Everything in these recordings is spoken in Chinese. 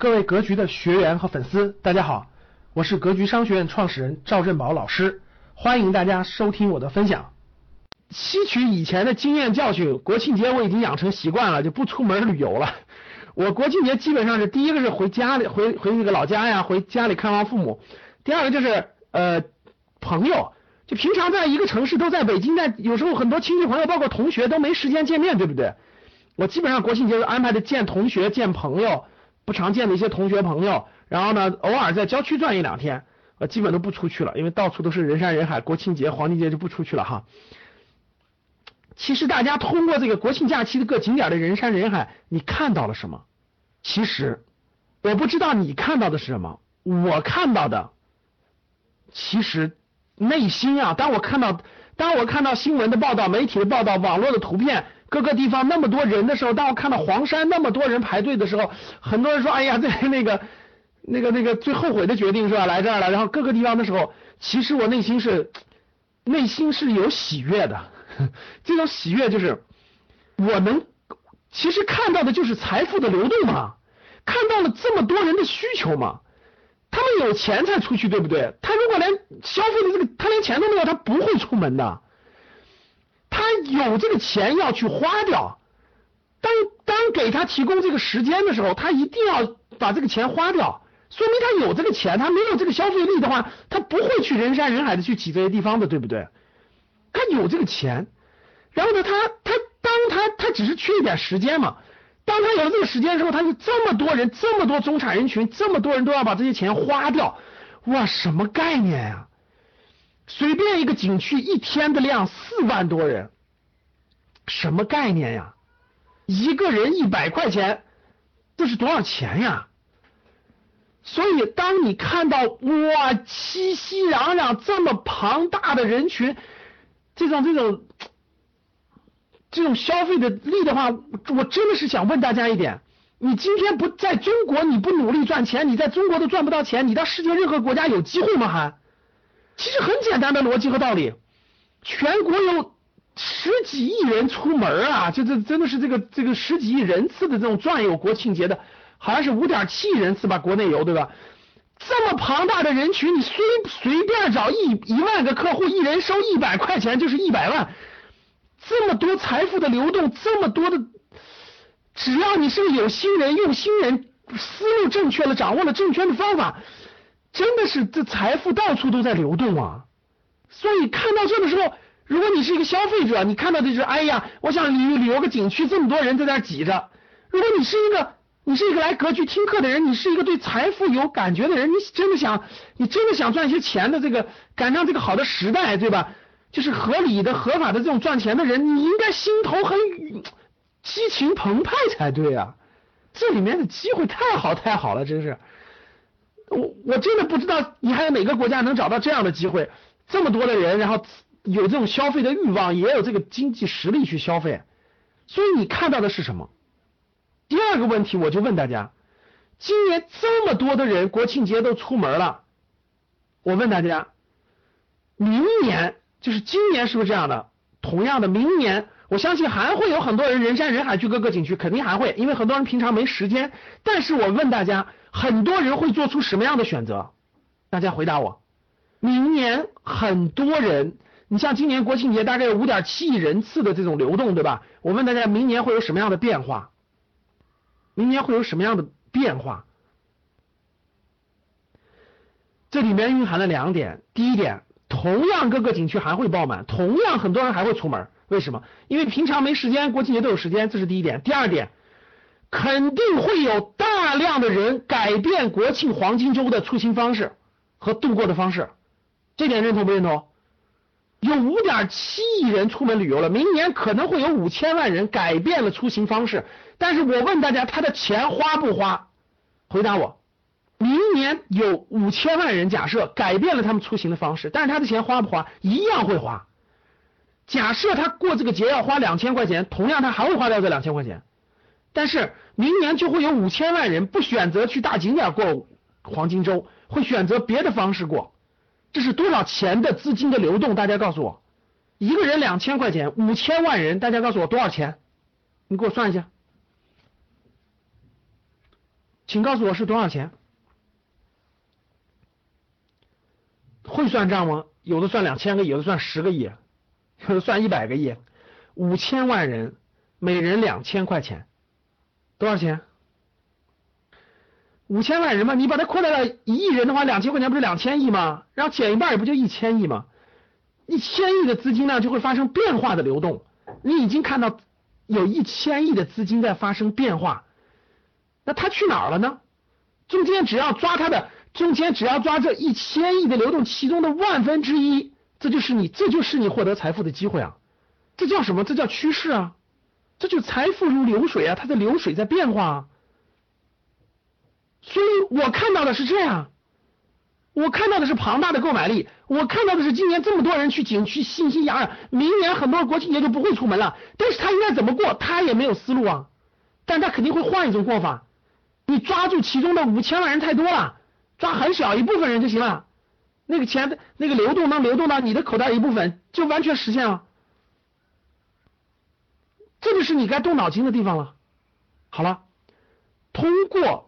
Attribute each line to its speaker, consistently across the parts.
Speaker 1: 各位格局的学员和粉丝，大家好，我是格局商学院创始人赵振宝老师，欢迎大家收听我的分享。吸取以前的经验教训，国庆节我已经养成习惯了，就不出门旅游了。我国庆节基本上是第一个是回家里，回回那个老家呀，回家里看望父母。第二个就是呃朋友，就平常在一个城市都在北京，在有时候很多亲戚朋友，包括同学都没时间见面，对不对？我基本上国庆节安排的见同学、见朋友。不常见的一些同学朋友，然后呢，偶尔在郊区转一两天，呃，基本都不出去了，因为到处都是人山人海。国庆节、黄金节就不出去了哈。其实大家通过这个国庆假期的各景点的人山人海，你看到了什么？其实我不知道你看到的是什么，我看到的，其实内心啊，当我看到，当我看到新闻的报道、媒体的报道、网络的图片。各个地方那么多人的时候，当我看到黄山那么多人排队的时候，很多人说：“哎呀，这那个那个那个最后悔的决定是吧？来这儿了。”然后各个地方的时候，其实我内心是内心是有喜悦的。这种喜悦就是我能其实看到的就是财富的流动嘛，看到了这么多人的需求嘛。他们有钱才出去，对不对？他如果连消费的这个他连钱都没有，他不会出门的。有这个钱要去花掉，当当给他提供这个时间的时候，他一定要把这个钱花掉，说明他有这个钱，他没有这个消费力的话，他不会去人山人海的去挤这些地方的，对不对？他有这个钱，然后呢，他他当他他只是缺一点时间嘛，当他有了这个时间的时候，他就这么多人，这么多中产人群，这么多人都要把这些钱花掉，哇，什么概念呀？随便一个景区一天的量四万多人，什么概念呀？一个人一百块钱，这是多少钱呀？所以当你看到哇熙熙攘攘这么庞大的人群，这种这种这种消费的力的话，我真的是想问大家一点：你今天不在中国，你不努力赚钱，你在中国都赚不到钱，你到世界任何国家有机会吗？还？其实很简单的逻辑和道理，全国有十几亿人出门啊，就这真的是这个这个十几亿人次的这种转悠国庆节的，好像是五点七亿人次吧，国内游对吧？这么庞大的人群，你随随便找一一万个客户，一人收一百块钱就是一百万，这么多财富的流动，这么多的，只要你是个有心人、用心人，思路正确了，掌握了正确的方法。真的是这财富到处都在流动啊，所以看到这的时候，如果你是一个消费者，你看到的是哎呀，我想旅旅游个景区，这么多人在那挤着。如果你是一个你是一个来格局听课的人，你是一个对财富有感觉的人，你真的想你真的想赚一些钱的这个赶上这个好的时代，对吧？就是合理的、合法的这种赚钱的人，你应该心头很激情澎湃才对啊！这里面的机会太好太好了，真是。我我真的不知道你还有哪个国家能找到这样的机会，这么多的人，然后有这种消费的欲望，也有这个经济实力去消费，所以你看到的是什么？第二个问题，我就问大家，今年这么多的人国庆节都出门了，我问大家，明年就是今年是不是这样的？同样的，明年我相信还会有很多人人山人海去各个景区，肯定还会，因为很多人平常没时间。但是我问大家。很多人会做出什么样的选择？大家回答我。明年很多人，你像今年国庆节大概有五点七亿人次的这种流动，对吧？我问大家，明年会有什么样的变化？明年会有什么样的变化？这里面蕴含了两点。第一点，同样各个景区还会爆满，同样很多人还会出门。为什么？因为平常没时间，国庆节都有时间，这是第一点。第二点。肯定会有大量的人改变国庆黄金周的出行方式和度过的方式，这点认同不认同？五点七亿人出门旅游了，明年可能会有五千万人改变了出行方式。但是我问大家，他的钱花不花？回答我，明年有五千万人假设改变了他们出行的方式，但是他的钱花不花？一样会花。假设他过这个节要花两千块钱，同样他还会花掉这两千块钱。但是明年就会有五千万人不选择去大景点过黄金周，会选择别的方式过。这是多少钱的资金的流动？大家告诉我，一个人两千块钱，五千万人，大家告诉我多少钱？你给我算一下，请告诉我是多少钱？会算账吗？有的算两千个亿，有的算十个亿，有的算一百个亿。五千万人，每人两千块钱，多少钱？五千万人嘛，你把它扩大到一亿人的话，两千块钱不是两千亿吗？然后减一半也不就一千亿吗？一千亿的资金呢，就会发生变化的流动。你已经看到有一千亿的资金在发生变化，那它去哪儿了呢？中间只要抓它的。中间只要抓这一千亿的流动其中的万分之一，这就是你，这就是你获得财富的机会啊！这叫什么？这叫趋势啊！这就财富如流水啊，它的流水在变化啊！所以我看到的是这样，我看到的是庞大的购买力，我看到的是今年这么多人去景区欣欣洋洋，明年很多国庆节就不会出门了。但是他应该怎么过？他也没有思路啊！但他肯定会换一种过法。你抓住其中的五千万人太多了。抓很小一部分人就行了，那个钱的那个流动能流动到你的口袋一部分，就完全实现了。这就是你该动脑筋的地方了。好了，通过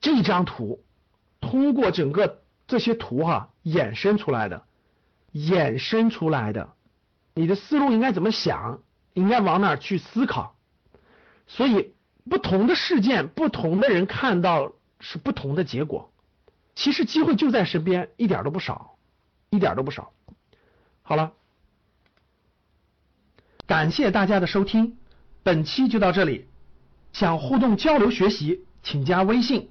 Speaker 1: 这张图，通过整个这些图哈衍生出来的，衍生出来的，你的思路应该怎么想，应该往哪去思考。所以不同的事件，不同的人看到是不同的结果。其实机会就在身边，一点都不少，一点都不少。好了，感谢大家的收听，本期就到这里。想互动交流学习，请加微信